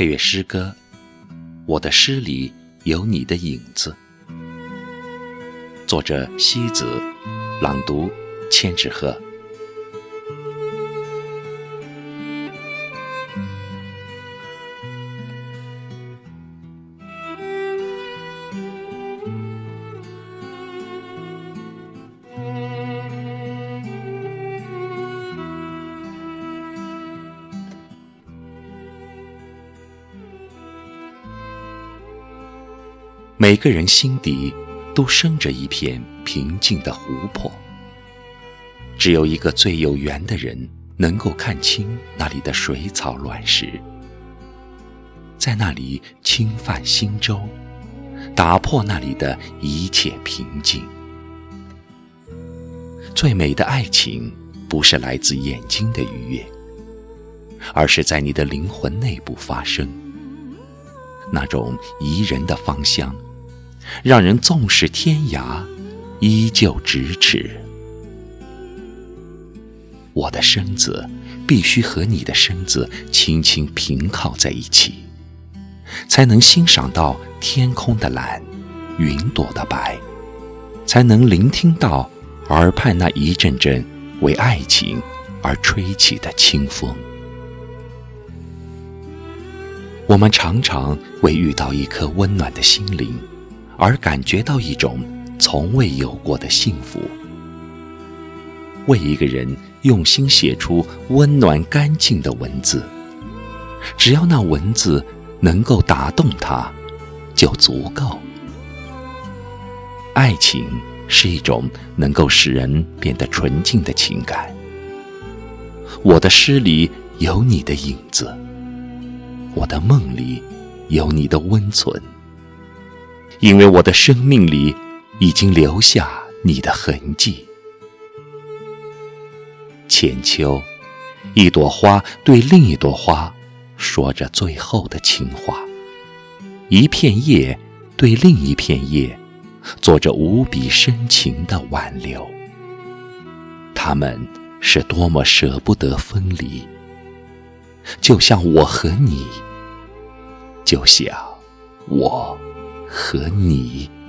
配乐诗歌，我的诗里有你的影子。作者：西子，朗读：千纸鹤。每个人心底都生着一片平静的湖泊，只有一个最有缘的人能够看清那里的水草乱石，在那里轻泛星舟，打破那里的一切平静。最美的爱情，不是来自眼睛的愉悦，而是在你的灵魂内部发生，那种宜人的芳香。让人纵使天涯，依旧咫尺。我的身子必须和你的身子轻轻平靠在一起，才能欣赏到天空的蓝，云朵的白，才能聆听到耳畔那一阵阵为爱情而吹起的清风。我们常常为遇到一颗温暖的心灵。而感觉到一种从未有过的幸福。为一个人用心写出温暖干净的文字，只要那文字能够打动他，就足够。爱情是一种能够使人变得纯净的情感。我的诗里有你的影子，我的梦里有你的温存。因为我的生命里已经留下你的痕迹。浅秋，一朵花对另一朵花说着最后的情话；一片叶对另一片叶做着无比深情的挽留。他们是多么舍不得分离，就像我和你，就像我。和你。